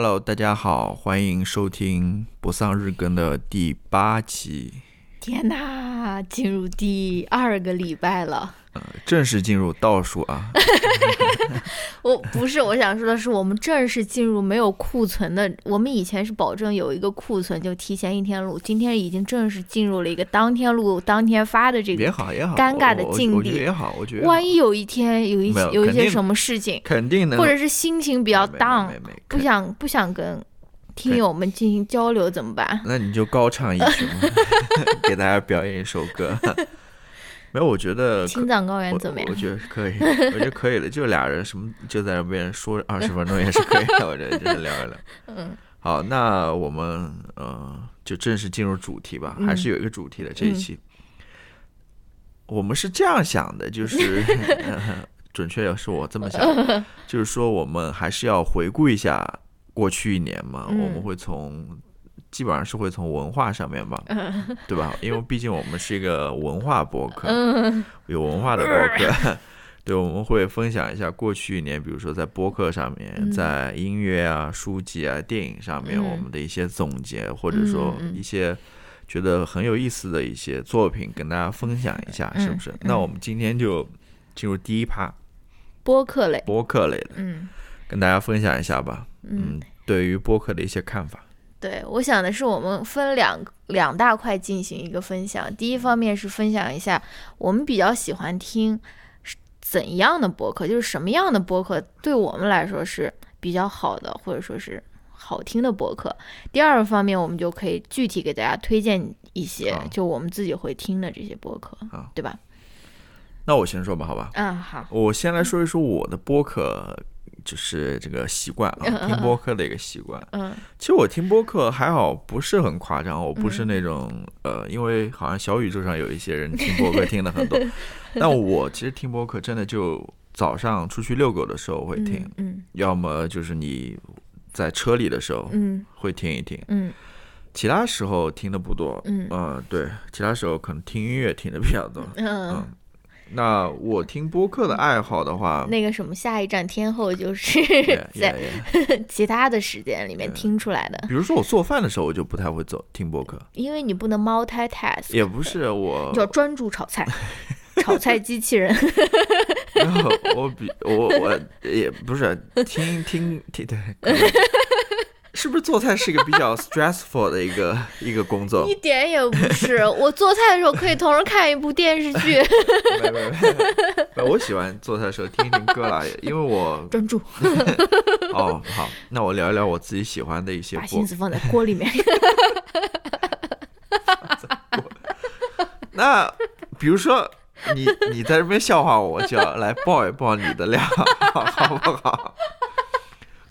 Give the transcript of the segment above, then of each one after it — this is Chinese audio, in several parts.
Hello，大家好，欢迎收听不丧日更的第八期。天哪，进入第二个礼拜了。呃，正式进入倒数啊！我不是，我想说的是，我们正式进入没有库存的。我们以前是保证有一个库存，就提前一天录。今天已经正式进入了一个当天录、当天发的这个也好也好尴尬的境地。也好，我觉得万一有一天有一没有有一些什么事情，肯定能或者是心情比较 down，不想不想跟听友们进行交流怎么办？那你就高唱一曲嘛，给大家表演一首歌。没有，我觉得可青藏高原我怎么样我？觉得可以，我觉得可以 了。就俩人什么就在那边说二十分钟也是可以的，我觉得就是聊一聊。嗯，好，那我们呃就正式进入主题吧，还是有一个主题的这一期。我们是这样想的，就是、呃准确要是我这么想的，就是说我们还是要回顾一下过去一年嘛，嗯我们会从。基本上是会从文化上面吧，对吧？因为毕竟我们是一个文化博客，嗯有文化的博客。对，我们会分享一下过去一年，比如说在播客上面，嗯在音乐啊、书籍啊、电影上面，嗯我们的一些总结，或者说一些觉得很有意思的一些作品，跟大家分享一下，是不是？嗯那我们今天就进入第一趴播客类，播客类的，嗯跟大家分享一下吧。嗯，对于播客的一些看法。对，我想的是我们分两两大块进行一个分享。第一方面是分享一下我们比较喜欢听怎样的播客，就是什么样的播客对我们来说是比较好的，或者说是好听的播客。第二个方面，我们就可以具体给大家推荐一些就我们自己会听的这些播客好，对吧？那我先说吧，好吧。嗯，好，我先来说一说我的播客，就是这个习惯啊，听播客的一个习惯。嗯。其实我听播客还好，不是很夸张，我不是那种、呃，因为好像小宇宙上有一些人听播客听的很多，但我其实听播客真的就早上出去遛狗的时候会听，嗯要么就是你在车里的时候嗯。会听一听，嗯。其他时候听的不多。嗯。呃，对，其他时候可能听音乐听的比较多。嗯。嗯，那我听播客的爱好的话，那个什么，下一站天后就是 也 在 其他的时间里面听出来的，比如说我做饭的时候，我就不太会走听播客，因为你不能 multitask，也不是我你要专注炒菜，炒菜机器人。然后我比我我也不是听听听对，是不是做菜是一个比较 stressful 的一个 一个工作一？点也不是，我做菜的时候可以同时看一部电视剧，没没没没，我喜欢做菜的时候听一听歌啦，因为我专注，哦好，那我聊一聊我自己喜欢的一些播把心思放在锅里面。那比如说你你在这边笑话我，我就要来爆一爆你的料，好不好？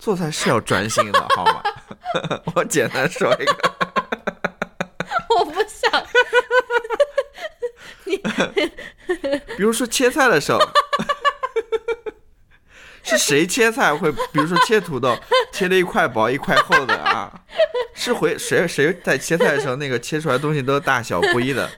做菜是要专心的，好吗？我简单说一个，我不想，比如说切菜的时候，是谁切菜会？比如说切土豆，切了一块薄一块厚的啊，是回谁谁在切菜的时候，那个切出来的东西都大小不一的。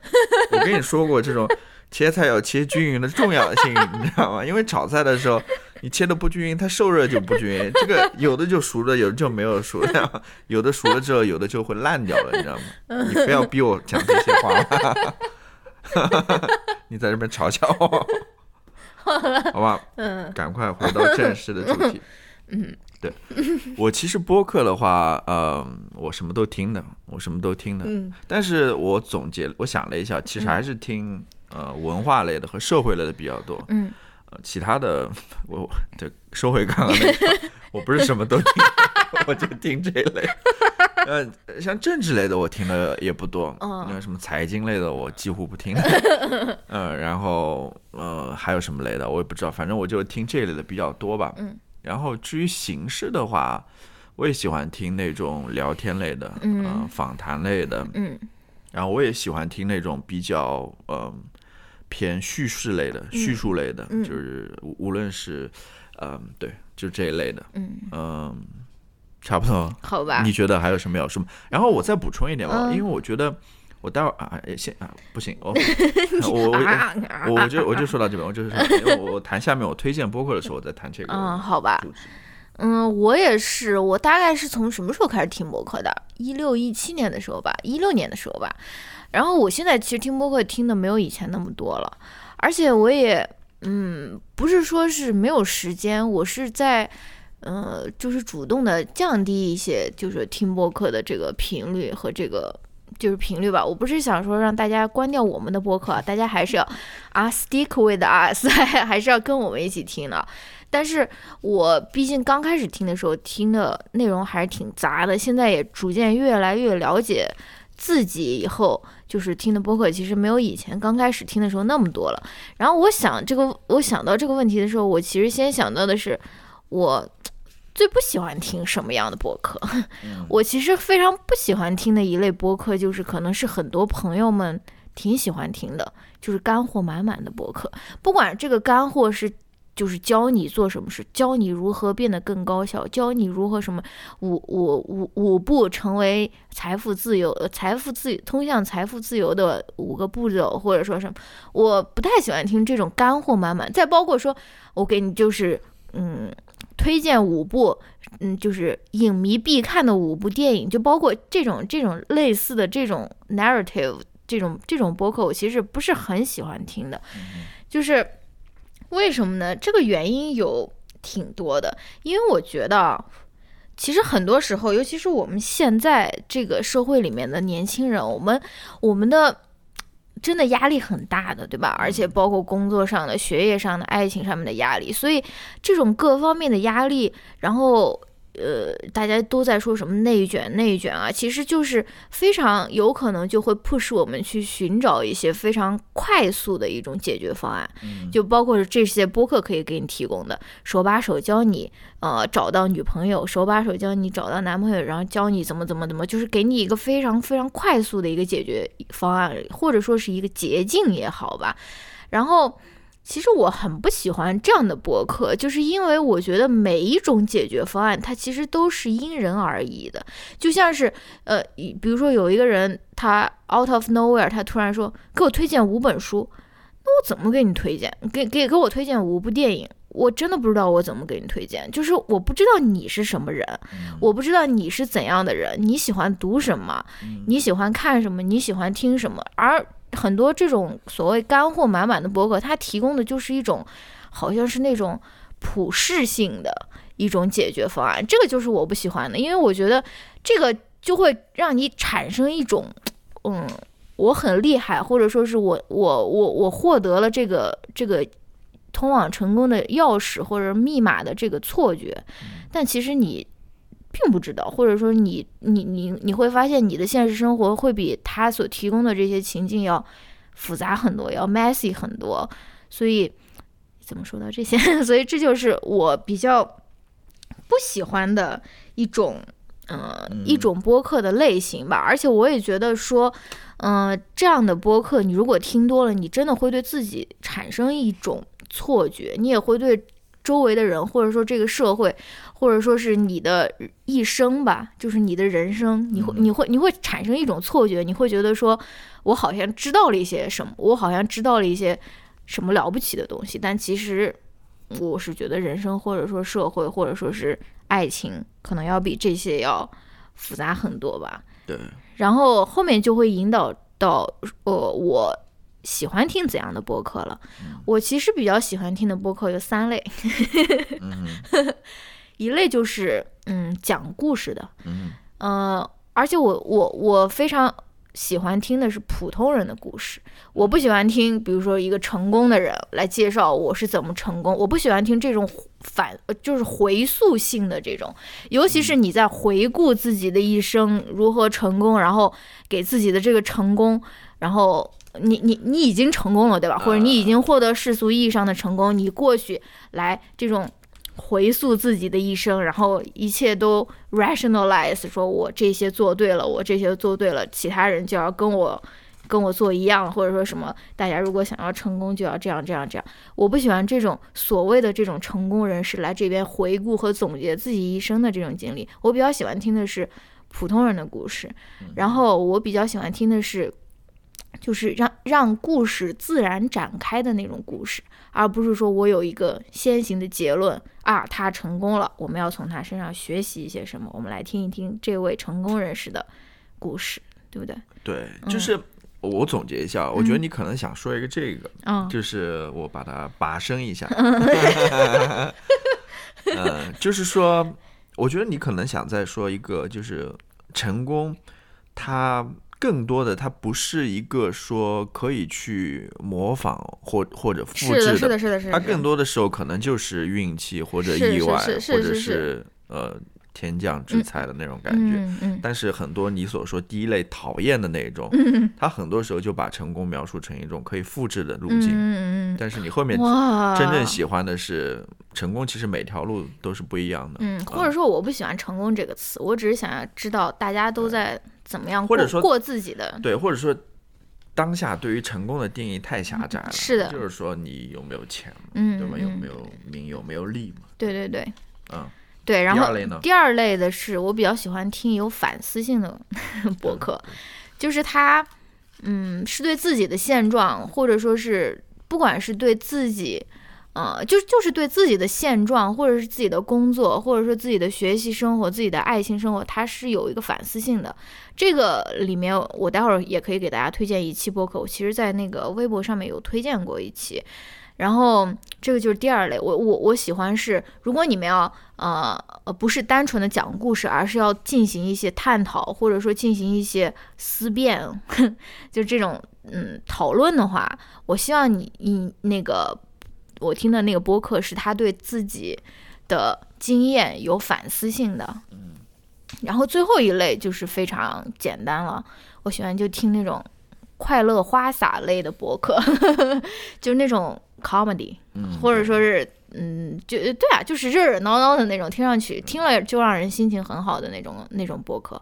我跟你说过，这种切菜要切均匀的重要性，你知道吗？因为炒菜的时候。你切的不均匀，它受热就不均匀。这个有的就熟了，有的就没有熟，这样有的熟了之后，有的就会烂掉了，你知道吗？你非要逼我讲这些话，你在这边嘲笑我，好吧？嗯赶快回到正式的主题。嗯，对我其实播客的话，呃，我什么都听的，我什么都听的。嗯但是我总结，我想了一下，其实还是听呃文化类的和社会类的比较多。嗯呃，其他的 我对收回刚刚那个，我不是什么都听，我就听这一类。呃，像政治类的我听的也不多，嗯那什么财经类的我几乎不听。嗯，然后呃还有什么类的我也不知道，反正我就听这类的比较多吧。嗯。然后至于形式的话，我也喜欢听那种聊天类的，嗯呃访谈类的，嗯然后我也喜欢听那种比较呃偏叙事类的、叙述类的，嗯就是无无论是嗯、对，就这一类的，嗯，嗯、差不多。好吧你。觉得还有什么要说吗？然后我再补充一点吧，嗯因为我觉得我待会儿啊，哎先啊不行，我 我我我我就我就说到这边，我就是我我谈下面我推荐播客的时候，我再谈这个嗯，好吧。嗯，我也是，我大概是从什么时候开始听播客的？一六一七年的时候吧，一六年的时候吧。然后我现在其实听播客听的没有以前那么多了，而且我也，嗯，不是说是没有时间，我是在，呃，就是主动的降低一些，就是听播客的这个频率和这个就是频率吧。我不是想说让大家关掉我们的播客，大家还是要啊 stick with us，还是要跟我们一起听的。但是我毕竟刚开始听的时候听的内容还是挺杂的，现在也逐渐越来越了解自己以后。就是听的播客其实没有以前刚开始听的时候那么多了。然后我想这个，我想到这个问题的时候，我其实先想到的是，我最不喜欢听什么样的播客。我其实非常不喜欢听的一类播客，就是可能是很多朋友们挺喜欢听的，就是干货满满的播客。不管这个干货是。就是教你做什么事，教你如何变得更高效，教你如何什么五五五五步成为财富自由，财富自通向财富自由的五个步骤，或者说什么，我不太喜欢听这种干货满满。再包括说，我给你就是嗯推荐五部，嗯就是影迷必看的五部电影，就包括这种这种类似的这种 narrative 这种这种播客，我其实不是很喜欢听的，就是。为什么呢？这个原因有挺多的，因为我觉得，其实很多时候，尤其是我们现在这个社会里面的年轻人，我们我们的真的压力很大的，对吧？而且包括工作上的、学业上的、爱情上面的压力，所以这种各方面的压力，然后。呃，大家都在说什么内卷内卷啊，其实就是非常有可能就会迫使我们去寻找一些非常快速的一种解决方案，就包括这些播客可以给你提供的，手把手教你呃找到女朋友，手把手教你找到男朋友，然后教你怎么怎么怎么，就是给你一个非常非常快速的一个解决方案，或者说是一个捷径也好吧，然后。其实我很不喜欢这样的博客，就是因为我觉得每一种解决方案，它其实都是因人而异的。就像是，呃，比如说有一个人，他 out of nowhere，他突然说给我推荐五本书，那我怎么给你推荐？给给给我推荐五部电影，我真的不知道我怎么给你推荐。就是我不知道你是什么人，我不知道你是怎样的人，你喜欢读什么，你喜欢看什么，你喜欢听什么，而。很多这种所谓干货满满的博客，它提供的就是一种，好像是那种普适性的一种解决方案。这个就是我不喜欢的，因为我觉得这个就会让你产生一种，嗯，我很厉害，或者说是我我我我获得了这个这个通往成功的钥匙或者密码的这个错觉，但其实你。并不知道，或者说你你你你会发现你的现实生活会比他所提供的这些情境要复杂很多，要 messy 很多。所以怎么说到这些？所以这就是我比较不喜欢的一种，呃，一种播客的类型吧。而且我也觉得说，嗯，这样的播客你如果听多了，你真的会对自己产生一种错觉，你也会对周围的人或者说这个社会。或者说是你的一生吧，就是你的人生，你会你会你会产生一种错觉，你会觉得说，我好像知道了一些什么，我好像知道了一些什么了不起的东西，但其实我是觉得人生或者说社会或者说是爱情，可能要比这些要复杂很多吧。对。然后后面就会引导到，呃，我喜欢听怎样的播客了。我其实比较喜欢听的播客有三类。一类就是嗯讲故事的，嗯呃，而且我我我非常喜欢听的是普通人的故事，我不喜欢听比如说一个成功的人来介绍我是怎么成功，我不喜欢听这种反就是回溯性的这种，尤其是你在回顾自己的一生如何成功，然后给自己的这个成功，然后你你你已经成功了对吧？或者你已经获得世俗意义上的成功，你过去来这种。回溯自己的一生，然后一切都 rationalize，说我这些做对了，我这些做对了，其他人就要跟我跟我做一样，或者说什么，大家如果想要成功，就要这样这样这样。我不喜欢这种所谓的这种成功人士来这边回顾和总结自己一生的这种经历。我比较喜欢听的是普通人的故事，然后我比较喜欢听的是就是让让故事自然展开的那种故事，而不是说我有一个先行的结论啊，他成功了，我们要从他身上学习一些什么？我们来听一听这位成功人士的故事，对不对？对，就是我总结一下，我觉得你可能想说一个这个，嗯就是我把它拔升一下，呃，就是说，我觉得你可能想再说一个，就是成功，它更多的它不是一个说可以去模仿或或者复制的，是的，是的，是的。它更多的时候可能就是运气或者意外，是是或者是是呃天降之才的那种感觉。嗯嗯但是很多你所说第一类讨厌的那种，嗯他很多时候就把成功描述成一种可以复制的路嗯径。嗯但是你后面真正喜欢的是成功，其实每条路都是不一样的。嗯，或者说我不喜欢“成功”这个词，我只是想要知道大家都在怎么样过过自己的。对，或者说当下对于成功的定义太狭窄了。是的就是说你有没有钱嘛，嗯，对吧？有嗯没有名，有没有利嘛？对对对嗯，对，然后第二类呢？第二类的是我比较喜欢听有反思性的 博客，就是他，嗯，是对自己的现状，或者说是不管是对自己，呃，就就是对自己的现状，或者是自己的工作，或者说自己的学习生活、自己的爱情生活，他是有一个反思性的。这个里面，我待会儿也可以给大家推荐一期播客，我其实在那个微博上面有推荐过一期。然后这个就是第二类，我我我喜欢是，如果你们要呃呃不是单纯的讲故事，而是要进行一些探讨，或者说进行一些思辨，就这种嗯讨论的话，我希望你你那个我听的那个播客是他对自己的经验有反思性的，然后最后一类就是非常简单了，我喜欢就听那种快乐花洒类的博客，就是那种 comedy，嗯，或者说是嗯，就对啊，就是热热闹闹的那种，听上去听了就让人心情很好的那种那种播客。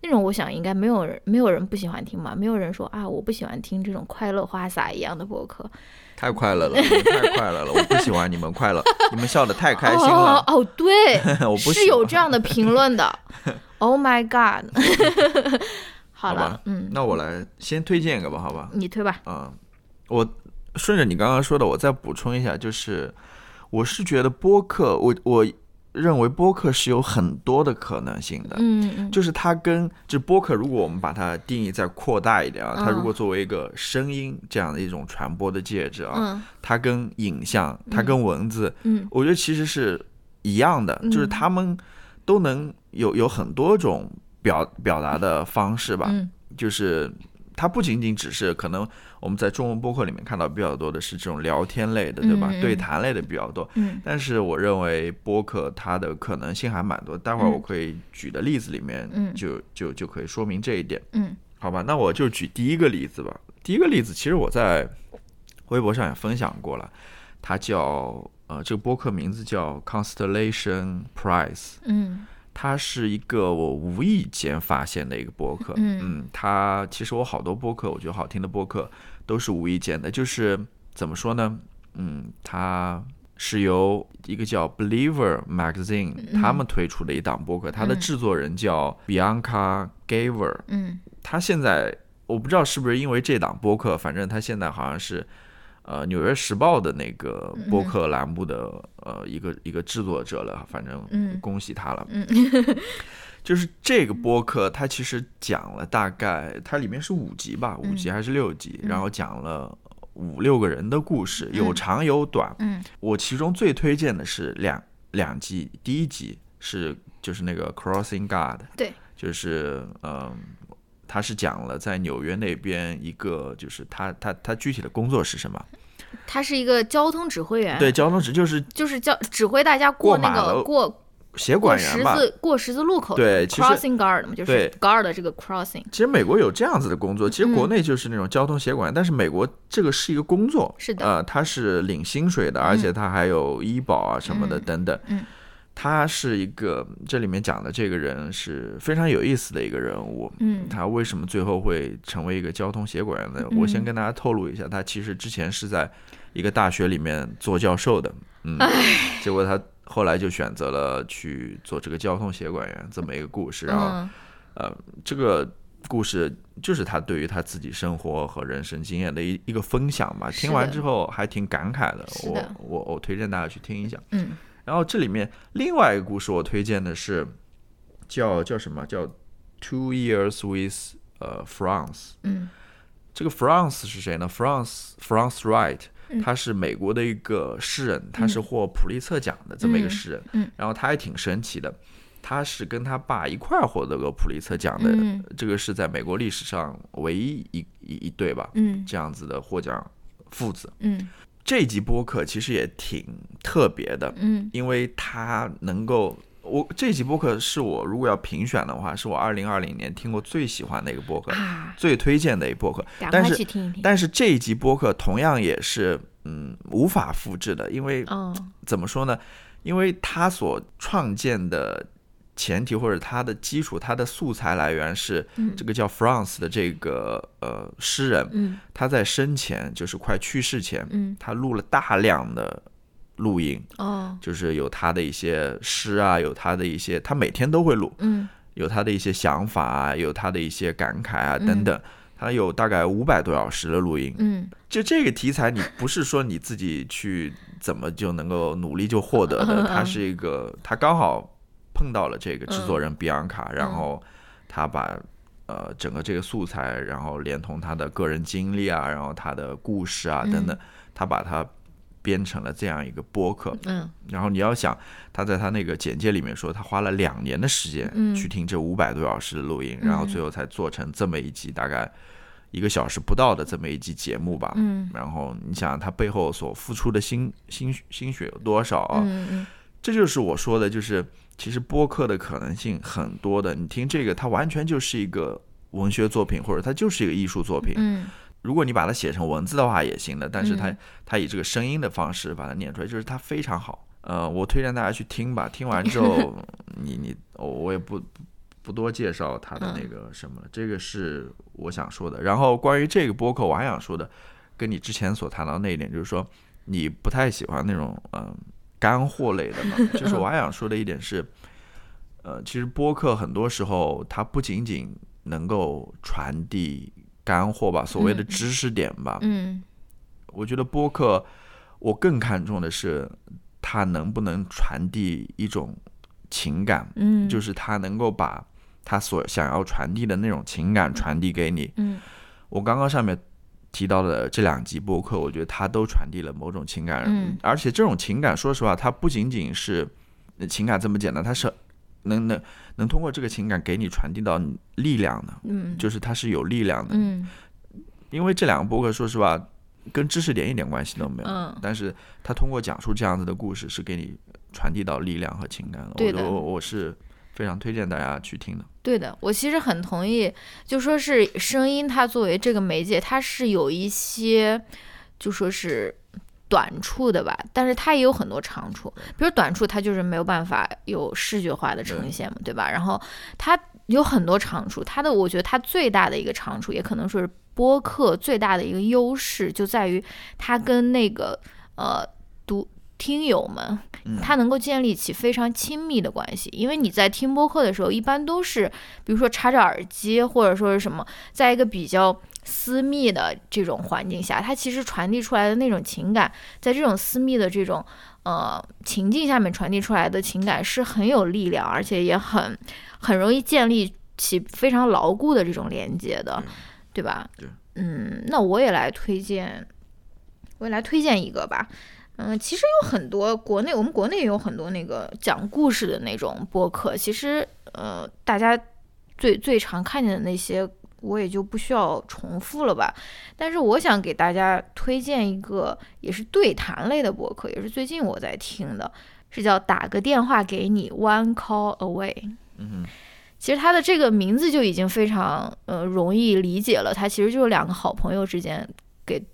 那种我想应该没有人没有人不喜欢听吧，没有人说啊我不喜欢听这种快乐花洒一样的播客。太快乐了，太快乐了，我不喜欢你们快乐，你们笑得太开心哦了，哦，对，我不是有这样的评论的。Oh my god！好了，嗯，那我来先推荐一个吧，好吧？你推吧。嗯、我顺着你刚刚说的，我再补充一下，就是我是觉得播客，我我认为播客是有很多的可能性的。嗯嗯。就是它跟就播客，如果我们把它定义再扩大一点啊，它如果作为一个声音这样的一种传播的介质啊，嗯。它跟影像，它跟文字，嗯。我觉得其实是一样的，就是他们都能有有很多种表表达的方式吧，嗯。就是它不仅仅只是可能我们在中文播客里面看到比较多的是这种聊天类的，对吧？对谈类的比较多，嗯。但是我认为播客它的可能性还蛮多，待会儿我可以举的例子里面嗯。就就就可以说明这一点。嗯。好吧，那我就举第一个例子吧。第一个例子其实我在微博上也分享过了，它叫呃，这个播客名字叫 Constellation Prize，嗯它是一个我无意间发现的一个播客。嗯它其实我好多播客，我觉得好听的播客都是无意间的，就是怎么说呢？嗯，它是由一个叫 Believer Magazine 嗯他们推出的一档播客，它的制作人叫 Bianca Gaver。嗯他现在我不知道是不是因为这档播客，反正他现在好像是呃《纽约时报》的那个播客栏目的、呃一个一个制作者了，反正嗯。恭喜他了。嗯。就是这个播客，它其实讲了大概它里面是五集吧，五集还是六集，然后讲了。五六个人的故事，有长有短。嗯。我其中最推荐的是两两集，第一集是就是那个 Crossing God，对，就是嗯，他是讲了在纽约那边一个，就是他他他具体的工作是什么？他是一个交通指挥员，对，，交通指就是就是叫指挥大家过那个过协管员吧。字过十字路口的，对，crossing guard 嘛，就是 guard 的这个 crossing，其实美国有这样子的工作，其实国内就是那种交通协管，但是美国这个是一个工作，是的。呃，他是领薪水的，而且他还有医保啊什么的嗯。等等。嗯他是一个这里面讲的这个人是非常有意思的一个人物。嗯。他为什么最后会成为一个交通协管员呢？我先跟大家透露一下，他其实之前是在一个大学里面做教授的，嗯，结果他后来就选择了去做这个交通协管员这么一个故事，然后嗯。呃，这个故事就是他对于他自己生活和人生经验的一一个分享吧。听完之后还挺感慨的。我我我推荐大家去听一下。嗯然后这里面另外一个故事我推荐的是叫叫什么叫 Two Years with 呃 France。嗯这个 France 是谁呢？France France Wright，嗯他是美国的一个诗人，他是获普利策奖的这么一个诗人。嗯然后他还挺神奇的，他是跟他爸一块儿获得过普利策奖的，嗯这个是在美国历史上唯一一一一对吧？嗯这样子的获奖父子。嗯这集播客其实也挺特别的，嗯因为它能够。我这集播客是我如果要评选的话，是我二零二零年听过最喜欢的一个播客，啊，最推荐的一个播客。但是。但是这一集播客同样也是嗯无法复制的，因为嗯怎么说呢？因为他所创建的前提或者他的基础，他的素材来源是嗯。这个叫 France 的这个呃诗人，嗯。他在生前就是快去世前，嗯。他录了大量的录音，哦。就是有他的一些诗啊，有他的一些，他每天都会录，嗯。有他的一些想法啊，有他的一些感慨啊等等。他有大概五百多小时的录音，嗯。就这个题材，你不是说你自己去怎么就能够努力就获得的，它是一个，他刚好碰到了这个制作人比昂卡，然后他把呃整个这个素材，然后连同他的个人经历啊，然后他的故事啊等等，他把它编成了这样一个播客。嗯。然后你要想，他在他那个简介里面说，他花了两年的时间嗯。去听这五百多小时的录音，嗯。然后最后才做成这么一集大概一个小时不到的这么一集节目吧。嗯。然后你想他背后所付出的心心心血有多少啊？嗯嗯。这就是我说的，就是其实播客的可能性很多的。你听这个，它完全就是一个文学作品，或者它就是一个艺术作品。嗯如果你把它写成文字的话也行的，但是它、嗯它以这个声音的方式把它念出来，就是它非常好。呃，我推荐大家去听吧，听完之后 你你我我也不不多介绍它的那个什么了，这个是我想说的。然后关于这个播客，我还想说的，跟你之前所谈到那一点，就是说你不太喜欢那种嗯、干货类的嘛，就是我还想说的一点是，呃，其实播客很多时候它不仅仅能够传递干货吧，所谓的嗯。知识点吧，嗯。我觉得播客我更看重的是它能不能传递一种情感，嗯，就是它能够把他所想要传递的那种情感传递给你。嗯。我刚刚上面提到的这两集播客，我觉得它都传递了某种情感，嗯而且这种情感，说实话，它不仅仅是呃情感这么简单，它是能能能通过这个情感给你传递到力量的，嗯就是它是有力量的。嗯因为这两个播客，说实话，跟知识点一点关系都没有，嗯但是它通过讲述这样子的故事，是给你传递到力量和情感的。对的我我我是非常推荐大家去听的。对的，我其实很同意，就说是声音，它作为这个媒介，它是有一些就说是短处的吧，但是它也有很多长处。比如短处，它就是没有办法有视觉化的呈现嘛，对吧？然后它有很多长处，它的我觉得它最大的一个长处，也可能说是播客最大的一个优势，就在于它跟那个呃读听友们嗯，它能够建立起非常亲密的关系，因为你在听播客的时候，一般都是比如说插着耳机，或者说是什么，在一个比较私密的这种环境下，它其实传递出来的那种情感，在这种私密的这种呃情境下面传递出来的情感是很有力量，而且也很很容易建立起非常牢固的这种连接的，对吧？对嗯，那我也来推荐，我也来推荐一个吧。嗯，其实有很多国内，我们国内也有很多那个讲故事的那种播客。其实，呃，大家最最常看见的那些，我也就不需要重复了吧。但是，我想给大家推荐一个，也是对谈类的播客，也是最近我在听的，是叫“打个电话给你 ”，One Call Away。嗯其实它的这个名字就已经非常呃容易理解了，它其实就是两个好朋友之间给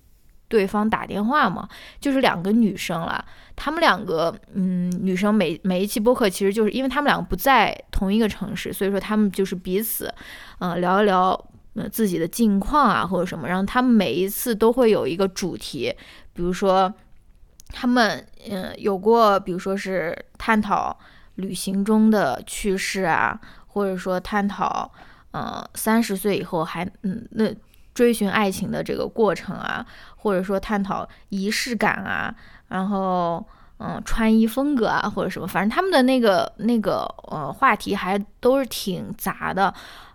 对方打电话嘛，就是两个女生啦。她们两个嗯，女生每每一期播客其实就是因为她们两个不在同一个城市，所以说她们就是彼此呃聊一聊呃自己的近况啊或者什么，然后她们每一次都会有一个主题，比如说他们嗯、有过，比如说是探讨旅行中的趣事啊。或者说探讨，呃三十岁以后还嗯那追寻爱情的这个过程啊，或者说探讨仪式感啊，然后嗯穿衣风格啊或者什么，反正他们的那个那个呃话题还都是挺杂的。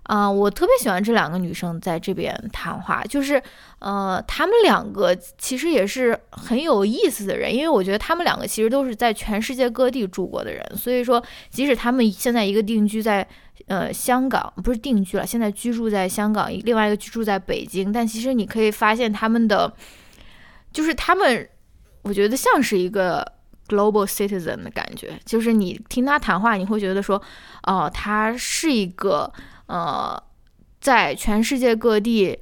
啊、我特别喜欢这两个女生在这边谈话，就是，呃，她们两个其实也是很有意思的人，因为我觉得她们两个其实都是在全世界各地住过的人，所以说，即使她们现在一个定居在呃香港，不是定居了，现在居住在香港，另外一个居住在北京，但其实你可以发现他们的，就是他们，我觉得像是一个 global citizen 的感觉，就是你听他谈话，你会觉得说，哦、他是一个呃，在全世界各地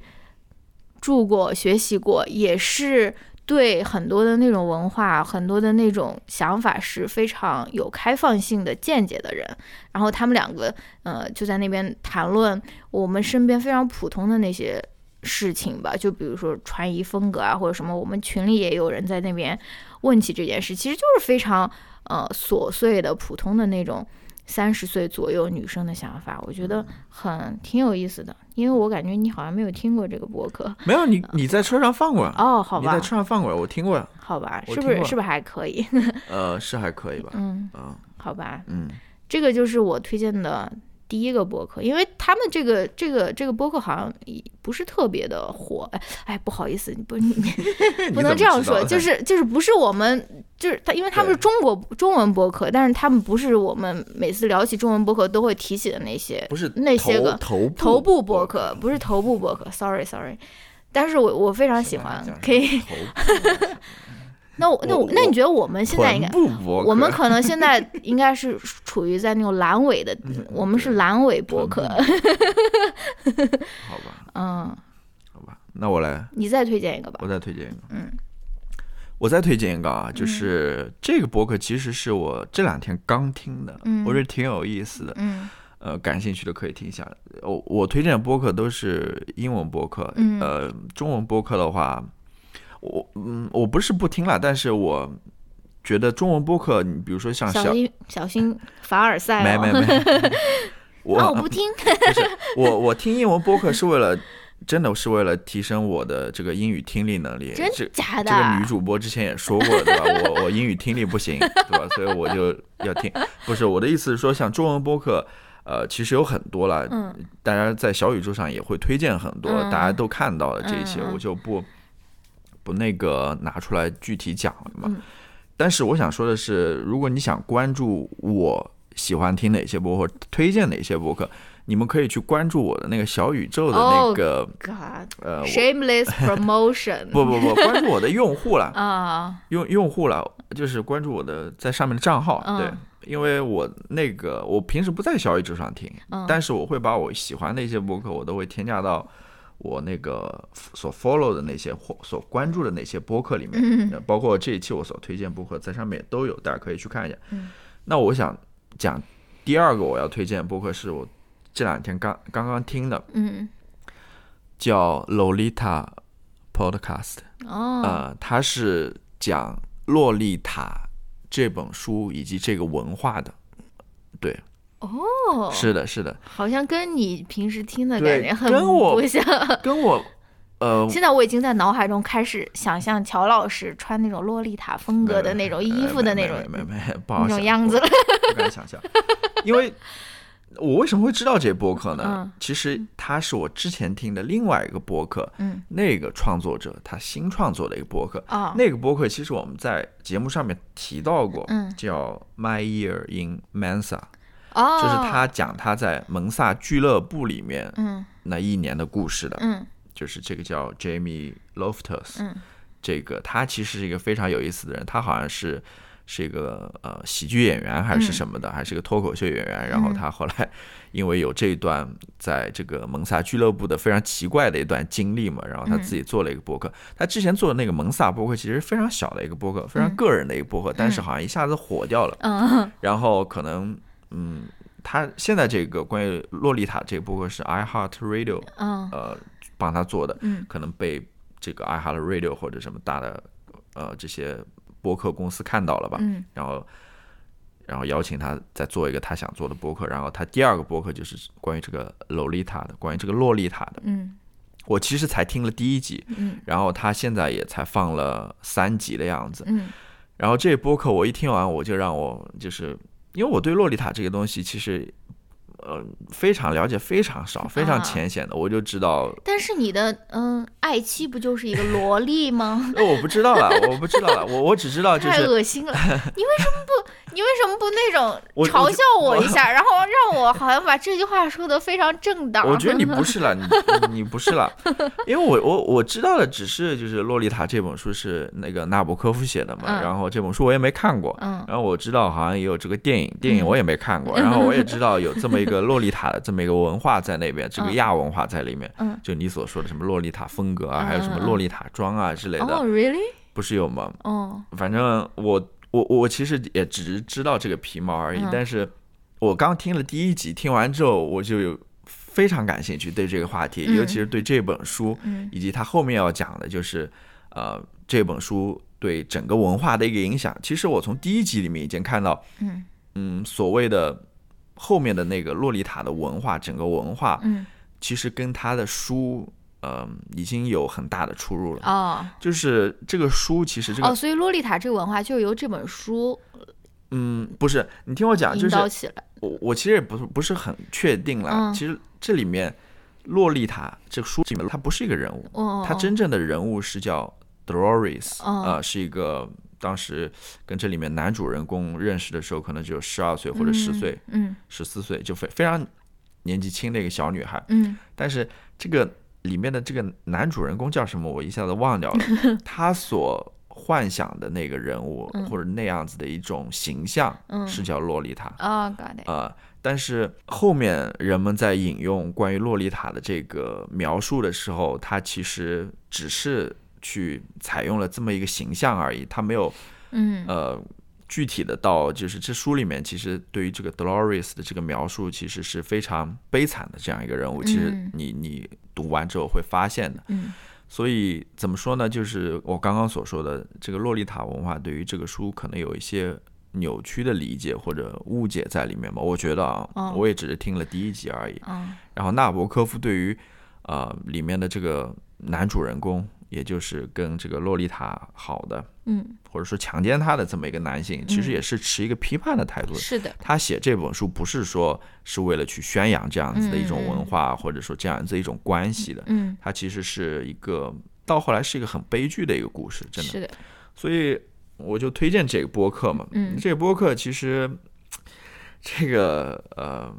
住过、学习过，也是对很多的那种文化、很多的那种想法是非常有开放性的见解的人。然后他们两个呃就在那边谈论我们身边非常普通的那些事情吧，就比如说穿衣风格啊，或者什么。我们群里也有人在那边问起这件事，其实就是非常呃琐碎的、普通的那种三十岁左右女生的想法，我觉得很挺有意思的。因为我感觉你好像没有听过这个博客。没有你你在车上放过，哦，好吧你在，车上放过，我听过。呀，好吧，是不是是不是还可以？呃，是还可以吧，嗯，嗯好吧，嗯，这个就是我推荐的第一个播客，因为他们这个这个这个播客好像也不是特别的火，哎哎，不好意思，你不 你你不能这样说，就是就是不是我们就是他，因为他们是中国中文播客，但是他们不是我们每次聊起中文播客都会提起的那些不是那些个头头部播播客，不是头部播客，sorry sorry。但是我我非常喜欢，可以。那我那我我那你觉得我们现在应该我们可能现在应该是处于在那种阑尾的，我们是阑尾博客。好吧，嗯，好吧，那我来，你再推荐一个吧。我再推荐一个，嗯，我再推荐一个啊，就是这个博客其实是我这两天刚听的，嗯我觉得挺有意思的，嗯呃，感兴趣的可以听一下。我我推荐的播客都是英文播客，嗯呃，中文播客的话，我嗯，我不是不听了，但是我觉得中文播客，你比如说像小小心小心凡尔赛没哦。没没，我啊，我不听。不是我我听英文播客是为了。真的是为了提升我的这个英语听力能力。真这假的？这个女主播之前也说过，对吧？我我英语听力不行，对吧？所以我就要听。不是我的意思是说，像中文播客，呃，其实有很多了，嗯大家在小宇宙上也会推荐很多，嗯大家都看到了这些，我就不不那个拿出来具体讲了嘛。嗯。但是我想说的是，如果你想关注我喜欢听哪些播客，推荐哪些播客，你们可以去关注我的那个小宇宙的那哦个、God, 呃，shameless promotion 不不不，关注我的用户了。啊，用用户了，就是关注我的在上面的账号，嗯。对，因为我那个我平时不在小宇宙上听，嗯。但是我会把我喜欢的一些博客，我都会添加到我那个所 follow 的那些或所关注的那些播客里面，包括这一期我所推荐播客在上面也都有，大家可以去看一下。嗯那我想讲第二个我要推荐的播客是我这两天刚刚刚听的，嗯叫 Lolita Podcast。哦呃，它是讲《洛丽塔》这本书以及这个文化的。对，哦，是的，是的，好像跟你平时听的感觉很不像。跟我，呃，现在我已经在脑海中开始想象乔老师穿那种洛丽塔风格的那种衣服的那种没没没没不好那想种样子了。不敢想象，因为我为什么会知道这播客呢？嗯其实他是我之前听的另外一个播客，嗯那个创作者他新创作的一个播客，哦，那个播客其实我们在节目上面提到过，嗯叫 My Year in Mensa。哦，就是他讲他在蒙萨俱乐部里面嗯。那一年的故事的，嗯。就是这个叫 Jamie Loftus，、嗯。这个他其实是一个非常有意思的人，他好像是是一个呃喜剧演员还是什么的，还是个脱口秀演员，然后他后来因为有这一段在这个蒙萨俱乐部的非常奇怪的一段经历嘛，然后他自己做了一个博客，他之前做的那个蒙萨博客其实非常小的一个博客，非常个人的一个博客，但是好像一下子火掉了。嗯。然后可能，嗯，他现在这个关于洛丽塔这个播客是 iHeart Radio 嗯呃帮他做的，嗯可能被这个 iHeart Radio 或者什么大的呃这些播客公司看到了吧，嗯然后然后邀请他再做一个他想做的播客。然后他第二个播客就是关于这个洛丽塔的，关于这个洛丽塔的。嗯我其实才听了第一集，嗯然后他现在也才放了三集的样子。嗯然后这播客我一听完，我就让我就是因为我对洛丽塔这个东西其实。呃，非常了解，非常少，非常啊浅显的，我就知道但是你的嗯爱妻不就是一个萝莉吗？那，我不知道了，我不知道了，我我只知道就 是太恶心了！你为什么不？你为什么不那种 嘲笑我一下，然后让我好像把这句话说的非常正当？我觉得你不是了，你你你不是了，因为我我我知道的只是就是《洛丽塔》这本书是那个纳博科夫写的嘛，嗯然后这本书我也没看过，嗯然后我知道好像也有这个电影，电影我也没看过，然后我也知道有这么一个洛丽塔的这么一个文化在那边，这个嗯。亚文化在里面，嗯。就你所说的什么洛丽塔风格啊，嗯还有什么洛丽塔妆啊之类哦的，，really？不是有吗？哦，反正我我我其实也只是知道这个皮毛而已，嗯。但是我刚听了第一集，听完之后我就有非常感兴趣对这个话题，嗯。尤其是对这本书，嗯。以及他后面要讲的就是呃这本书对整个文化的一个影响。其实我从第一集里面已经看到，嗯。嗯，所谓的后面的那个洛丽塔的文化，整个文化嗯其实跟他的书。呃，已经有很大的出入了。哦就是这个书，其实这个哦，所以洛丽塔这个文化就是由这本书嗯，不是，你听我讲，就是。我我其实也不是不是很确定了。嗯其实这里面洛丽塔这个书里面，它不是一个人物，哦，她真正的人物是叫哦呃，是一个当时跟这里面男主人公认识的时候，可能只有十二岁或者十岁、嗯十四岁，就非非常年纪轻的一个小女孩。嗯但是这个里面的这个男主人公叫什么，我一下子忘掉了。他所幻想的那个人物、嗯或者那样子的一种形象，嗯是叫洛丽塔。哦，got it。呃，但是后面人们在引用关于洛丽塔的这个描述的时候，他其实只是去采用了这么一个形象而已，他没有嗯呃具体的到就是这书里面其实对于这个 Dolores 的这个描述，其实是非常悲惨的这样一个人物。其实嗯你你读完之后会发现的。嗯所以怎么说呢？就是我刚刚所说的，这个洛丽塔文化对于这个书可能有一些扭曲的理解或者误解在里面吧。我觉得啊，哦我也只是听了第一集而已。嗯然后纳博科夫对于呃里面的这个男主人公，也就是跟这个洛丽塔好的，嗯，或者说强奸她的这么一个男性，其实嗯也是持一个批判的态度。是的。他写这本书不是说是为了去宣扬这样子的一种文化，或者说这样子一种关系的。嗯，他其实是一个到后来是一个很悲剧的一个故事，真的。是的。所以我就推荐这个播客嘛。嗯这个播客其实这个呃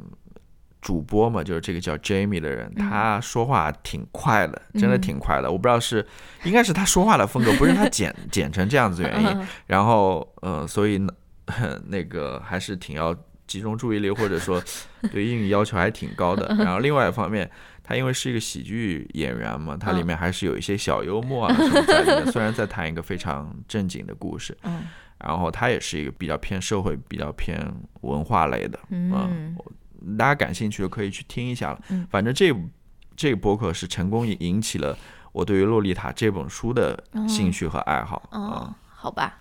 主播嘛，就是这个叫 Jamie 的人，嗯他说话挺快的，真的嗯挺快的。我不知道是应该是他说话的风格，不是他 剪剪成这样子原因。嗯然后呃，所以呢 那个还是挺要集中注意力，或者说 对英语要求还挺高的。然后另外一方面，他因为是一个喜剧演员嘛，他里面还是有一些小幽默啊什么在里面。虽然在谈一个非常正经的故事，嗯然后他也是一个比较偏社会、比较偏文化类的。嗯大家感兴趣的可以去听一下了。嗯反正这这个播客是成功引引起了我对于《洛丽塔》这本书的兴趣和爱好啊。哦，好吧。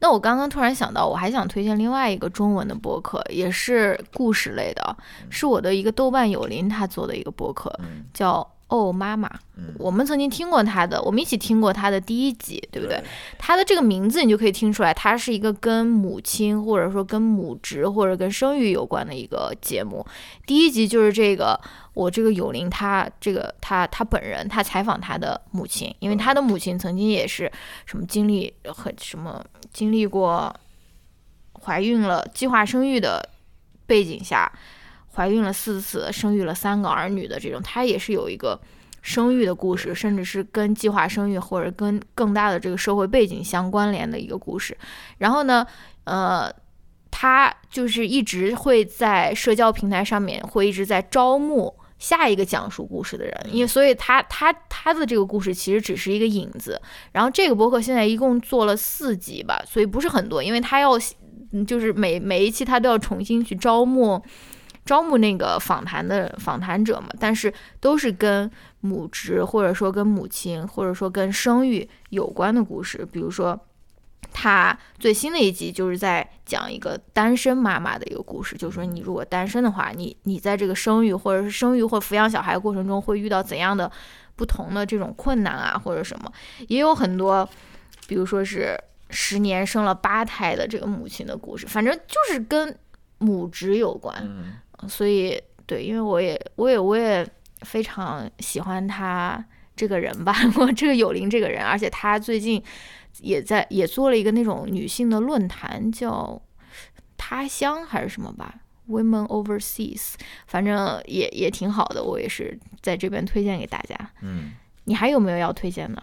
那我刚刚突然想到，我还想推荐另外一个中文的播客，也是故事类的，是我的一个豆瓣友邻他做的一个播客，嗯叫《哦妈妈》。我们曾经听过他的，我们一起听过他的第一集，对不对？他的这个名字你就可以听出来，他是一个跟母亲或者说跟母职或者跟生育有关的一个节目。第一集就是这个，我这个友邻他这个他他本人他采访他的母亲，因为他的母亲曾经也是什么经历很什么经历过怀孕了计划生育的背景下，怀孕了四次，生育了三个儿女的这种，他也是有一个。生育的故事，甚至是跟计划生育或者跟更大的这个社会背景相关联的一个故事。然后呢，呃，他就是一直会在社交平台上面会一直在招募下一个讲述故事的人，因为所以他他他的这个故事其实只是一个引子。然后这个博客现在一共做了四集吧，所以不是很多，因为他要嗯就是每每一期他都要重新去招募。招募那个访谈的访谈者嘛，但是都是跟母职或者说跟母亲或者说跟生育有关的故事，比如说。他最新的一集就是在讲一个单身妈妈的一个故事，就是说你如果单身的话，你你在这个生育或者是生育或抚养小孩过程中会遇到怎样的不同的这种困难啊，或者什么，也有很多，比如说是十年生了八胎的这个母亲的故事，反正就是跟母职有关，所以对，因为我也我也我也非常喜欢他这个人吧，我这个有灵这个人，而且他最近也在也做了一个那种女性的论坛，叫他乡还是什么吧，Women Overseas，反正也也挺好的，我也是在这边推荐给大家。嗯。你还有没有要推荐的？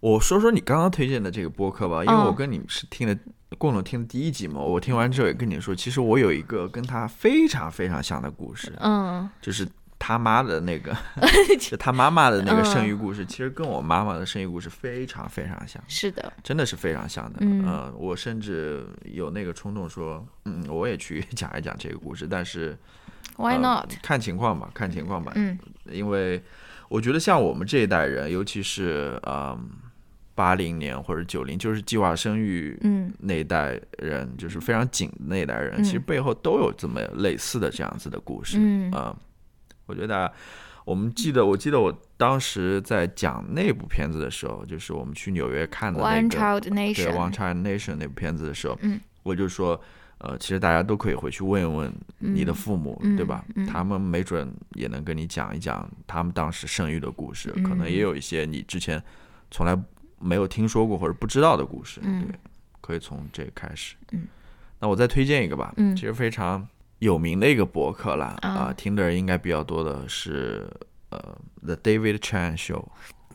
我说说你刚刚推荐的这个播客吧，因为嗯我跟你是听的共同听的第一集嘛，我听完之后也跟你说，其实我有一个跟他非常非常像的故事，嗯就是他妈的那个，就他妈妈的那个生育故事，其实跟我妈妈的生育故事非常非常像，是的，真的是非常像的。嗯呃，我甚至有那个冲动说，嗯，我也去讲一讲这个故事，但是，Why 呃 not？看情况吧，看情况吧。嗯因为我觉得像我们这一代人，尤其是嗯八零年或者九零，就是计划生育嗯。那一代人，就是非常紧的那一代人，嗯。其实背后都有这么类似的这样子的故事。嗯。呃我觉得我们记得，我记得我当时在讲那部片子的时候，就是我们去纽约看的那，One 个 Nation，One Child Nation》那部片子的时候，嗯。我就说，呃，其实大家都可以回去问一问你的父母，嗯对吧？嗯。他们没准也能跟你讲一讲他们当时生育的故事，可能嗯也。有一些你之前从来没有听说过或者不知道的故事，嗯对，可以从这个开始。嗯，那我再推荐一个吧，嗯其实非常有名的一个博客啦，啊啊，听的人应该比较多的是呃，The David Chan Show。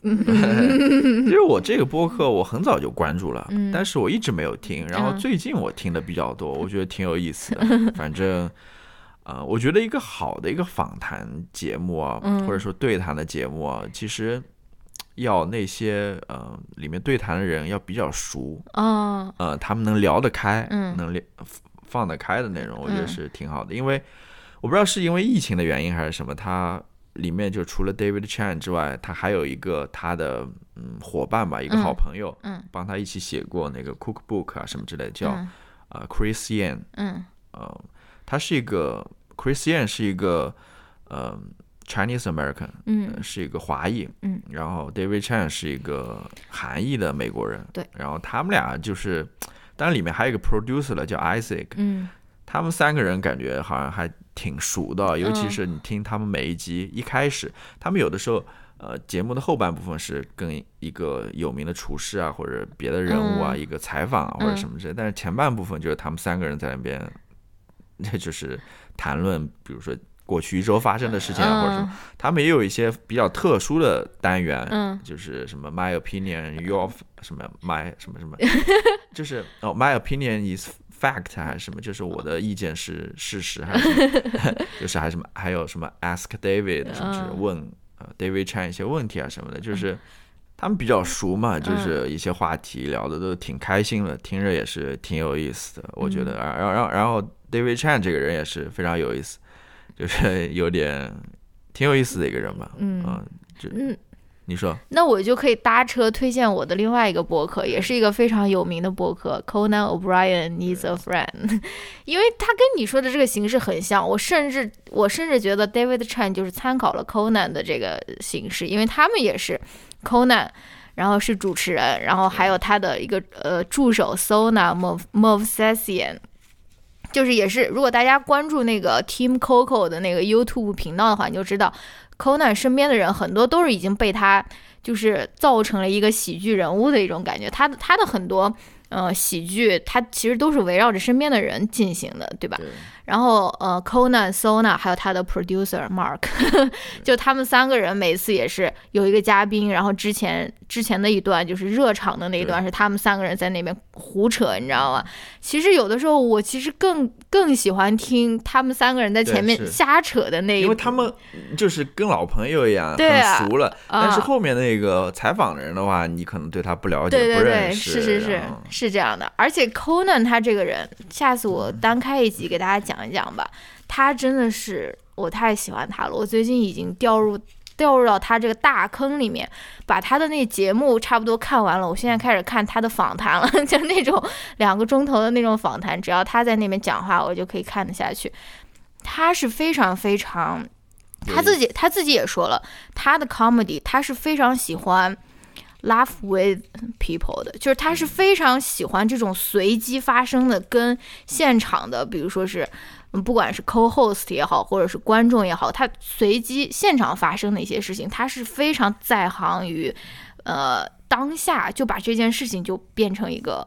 其实我这个播客我很早就关注了，嗯但是我一直没有听。然后嗯最近我听的比较多，我觉得挺有意思的。反正，呃，我觉得一个好的一个访谈节目啊，嗯或者说对谈的节目啊，其实要那些呃里面对谈的人要比较熟，哦，呃，他们能聊得开，嗯。能聊放得开的内容，我觉得嗯是挺好的。因为我不知道是因为疫情的原因还是什么，他里面就除了 David Chan 之外，他还有一个他的嗯伙伴吧，一个嗯好朋友，嗯。帮他一起写过那个 cookbook 啊什么之类的，叫、嗯。呃 Chris Yan，嗯。呃，他是一个 Chris Yan 是一个呃 Chinese American，嗯。呃是一个华裔，嗯，然后 David Chan 是一个韩裔的美国人，对，然后他们俩就是，当然里面还有一个 producer 了，叫 Isaac，嗯。他们三个人感觉好像还挺熟的，尤其嗯是你听他们每一集一开始，他们有的时候。呃，节目的后半部分是跟一个有名的厨师啊，或者别的人物啊，嗯。一个采访啊，或者嗯什么之类的。但是前半部分就是他们三个人在那边，那 就是谈论，比如说过去一周发生的事情啊，或者什么。他们也有一些比较特殊的单元，嗯就是什么 my opinion, your 什么 my 什么什么，就是哦 my opinion is fact 还是什么，就是我的意见是事实还是 就是还是什么还有什么 ask David 什么是嗯问呃 David Chan 一些问题啊什么的，就是。他们比较熟嘛，就是一些话题聊的都挺开心的，听着也是挺有意思的，我觉得。然后，然后，然后 David Chan 这个人也是非常有意思，就是有点挺有意思的一个人吧。嗯啊，就嗯，你说，那我就可以搭车推荐我的另外一个博客，也是一个非常有名的博客，Conan O'Brien Needs a Friend，因为他跟你说的这个形式很像，我甚至我甚至觉得 David Chan 就是参考了 Conan 的这个形式，因为他们也是 Conan。然后是主持人，然后还有他的一个呃助手 Sona Mov Movsesian，就是也是，如果大家关注那个 Team Coco 的那个 YouTube 频道的话，你就知道 Conan 身边的人很多都是已经被他就是造成了一个喜剧人物的一种感觉。他的他的很多呃喜剧，他其实都是围绕着身边的人进行的，对吧？然后呃，Conan、Sona 还有他的 producer Mark，就他们三个人每次也是有一个嘉宾，然后之前之前的一段就是热场的那一段是他们三个人在那边胡扯，你知道吗？其实有的时候我其实更更喜欢听他们三个人在前面瞎扯的那一，因为他们就是跟老朋友一样，对啊很熟了。但是啊后面那个采访的人的话，你可能对他不了解、对对不认对，识。是是是是这样的。而且 Conan 他这个人，下次我单开一集给大家讲一讲吧。他真的是我太喜欢他了，我最近已经掉入掉入到他这个大坑里面，把他的那节目差不多看完了。我现在开始看他的访谈了，就那种两个钟头的那种访谈，只要他在那边讲话，我就可以看得下去。他是非常非常，他自己他自己也说了，他的 comedy 他是非常喜欢 laugh with people 的，就是他是非常喜欢这种随机发生的跟现场的，比如说是。不管是 co-host 也好，或者是观众也好，他随机现场发生的一些事情，他是非常在行于，呃，当下就把这件事情就变成一个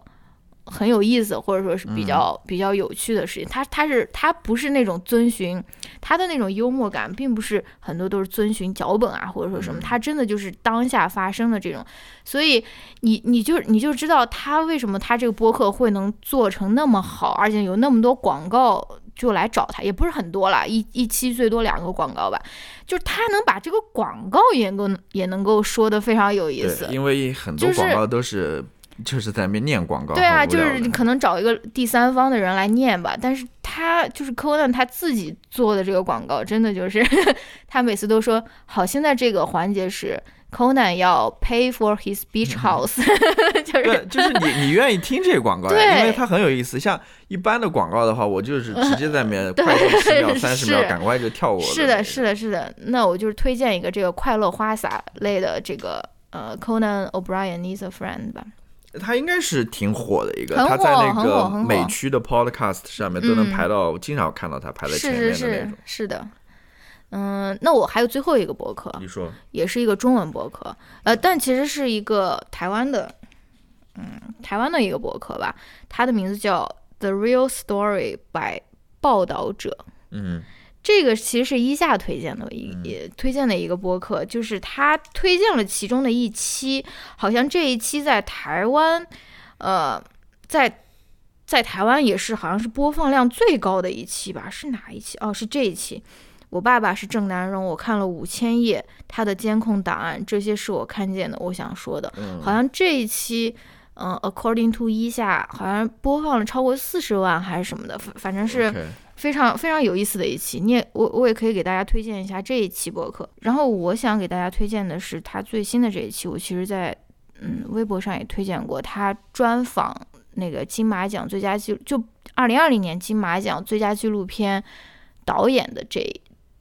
很有意思，或者说是比较比较有趣的事情。他他是他不是那种遵循他的那种幽默感，并不是很多都是遵循脚本啊，或者说什么，他真的就是当下发生的这种。所以你你就你就知道他为什么他这个播客会能做成那么好，而且有那么多广告。就来找他，也不是很多了，一一期最多两个广告吧。就是他能把这个广告也能也能够说的非常有意思，因为很多广告都是就是在那边念广告。对啊，就是你可能找一个第三方的人来念吧，但是他就是 Conan 他自己做的这个广告，真的就是 他每次都说好，现在这个环节是。Conan 要 pay for his beach house，就是对，就是你你愿意听这个广告，因为它很有意思。像一般的广告的话，我就是直接在里面快速十秒、三十秒，赶快就跳过。是的，是的，是的。那我就是推荐一个这个快乐花洒类的这个呃 Conan O'Brien needs a friend 吧。他应该是挺火的一个，他在那个美区的 podcast 上面都能排到，经常看到他排在前面的那种。是的。嗯，那我还有最后一个博客，你说，也是一个中文博客，呃，但其实是一个台湾的，嗯，台湾的一个博客吧，它的名字叫 The Real Story by 报道者，嗯，这个其实是一下推荐的一也推荐的一个播客，就是他推荐了其中的一期，好像这一期在台湾，呃，在在台湾也是好像是播放量最高的一期吧，是哪一期？哦，是这一期。我爸爸是郑南荣，我看了五千页他的监控档案，这些是我看见的。我想说的，好像这一期，嗯，According to 一下，好像播放了超过四十万还是什么的，反反正是非常非常有意思的一期。你也我我也可以给大家推荐一下这一期博客。然后我想给大家推荐的是他最新的这一期，我其实在嗯微博上也推荐过，他专访那个金马奖最佳纪就二零二零年金马奖最佳纪录片导演的这。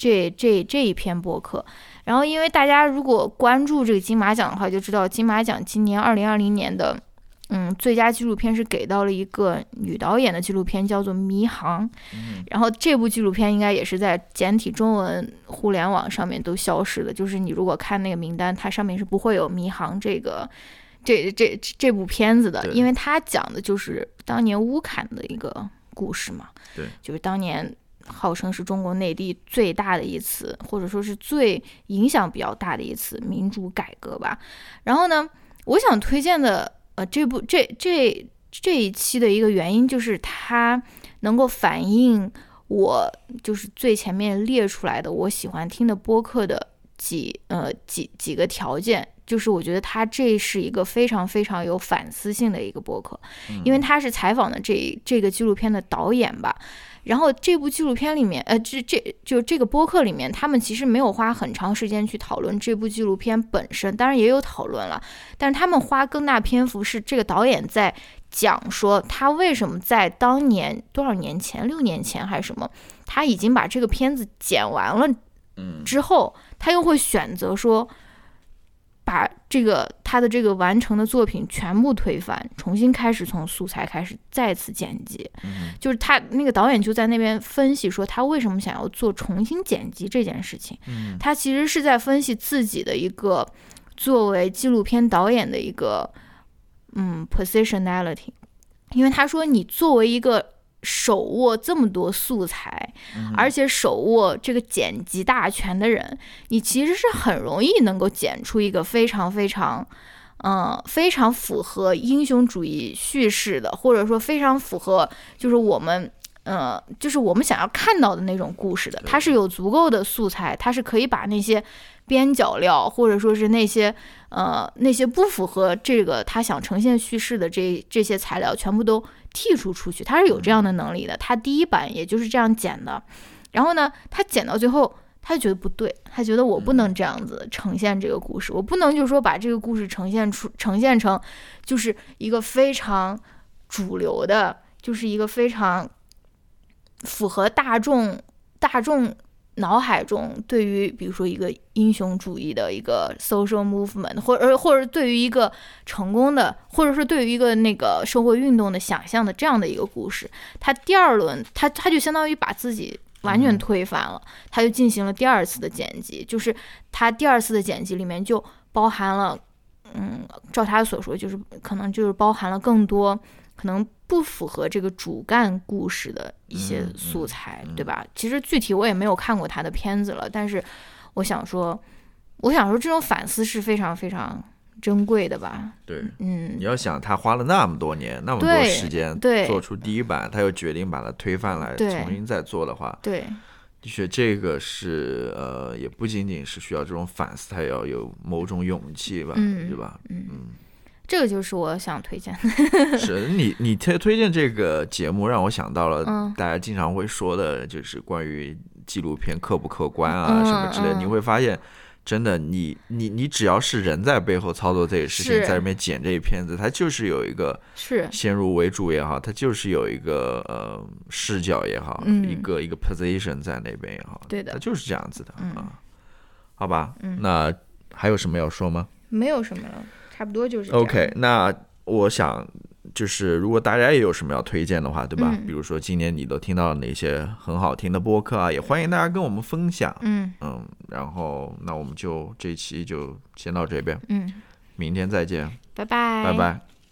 这这这一篇博客，然后因为大家如果关注这个金马奖的话，就知道金马奖今年二零二零年的，嗯，最佳纪录片是给到了一个女导演的纪录片，叫做《迷航》。然后这部纪录片应该也是在简体中文互联网上面都消失了，就是你如果看那个名单，它上面是不会有《迷航》这个这这这部片子的，因为它讲的就是当年乌坎的一个故事嘛。对，就是当年。号称是中国内地最大的一次，或者说是最影响比较大的一次民主改革吧。然后呢，我想推荐的呃这部这这这一期的一个原因，就是它能够反映我就是最前面列出来的我喜欢听的播客的几呃几几个条件，就是我觉得它这是一个非常非常有反思性的一个播客，因为他是采访的这这个纪录片的导演吧。然后这部纪录片里面，呃，这这就这个播客里面，他们其实没有花很长时间去讨论这部纪录片本身，当然也有讨论了，但是他们花更大篇幅是这个导演在讲说他为什么在当年多少年前，六年前还是什么，他已经把这个片子剪完了，之后他又会选择说。把这个他的这个完成的作品全部推翻，重新开始从素材开始再次剪辑，就是他那个导演就在那边分析说他为什么想要做重新剪辑这件事情。他其实是在分析自己的一个作为纪录片导演的一个嗯 positionality，因为他说你作为一个。手握这么多素材，而且手握这个剪辑大权的人，你其实是很容易能够剪出一个非常非常，嗯，非常符合英雄主义叙事的，或者说非常符合就是我们，呃，就是我们想要看到的那种故事的。它是有足够的素材，它是可以把那些边角料，或者说是那些，呃，那些不符合这个他想呈现叙事的这这些材料全部都。剔除出去，他是有这样的能力的。他第一版也就是这样剪的，然后呢，他剪到最后，他觉得不对，他觉得我不能这样子呈现这个故事，我不能就是说把这个故事呈现出呈现成就是一个非常主流的，就是一个非常符合大众大众脑海中对于比如说一个英雄主义的一个 social movement，或者或者对于一个成功的，或者说对于一个那个社会运动的想象的这样的一个故事，他第二轮他他就相当于把自己。完全推翻了，他就进行了第二次的剪辑，就是他第二次的剪辑里面就包含了，嗯，照他所说，就是可能就是包含了更多可能不符合这个主干故事的一些素材，对吧？其实具体我也没有看过他的片子了，但是我想说，我想说这种反思是非常非常。珍贵的吧？对，嗯，你要想他花了那么多年，那么多时间，对，做出第一版，他又决定把它推翻来重新再做的话，对，的确这个是呃，也不仅仅是需要这种反思，他也要有某种勇气吧，对吧？嗯嗯，这个就是我想推荐的。是你你推推荐这个节目，让我想到了大家经常会说的，就是关于纪录片客不客观啊什么之类，你会发现。真的，你你你只要是人在背后操作这些事情，在里面剪这些片子，它就是有一个是先入为主也好，它就是有一个呃视角也好，一个一个 position 在那边也好，对的，它就是这样子的啊。好吧，那还有什么要说吗？没有什么了，差不多就是。OK，那我想。就是如果大家也有什么要推荐的话，对吧？比如说今年你都听到了哪些很好听的播客啊？也欢迎大家跟我们分享。嗯嗯，然后那我们就这期就先到这边。嗯，明天再见。拜拜。拜拜。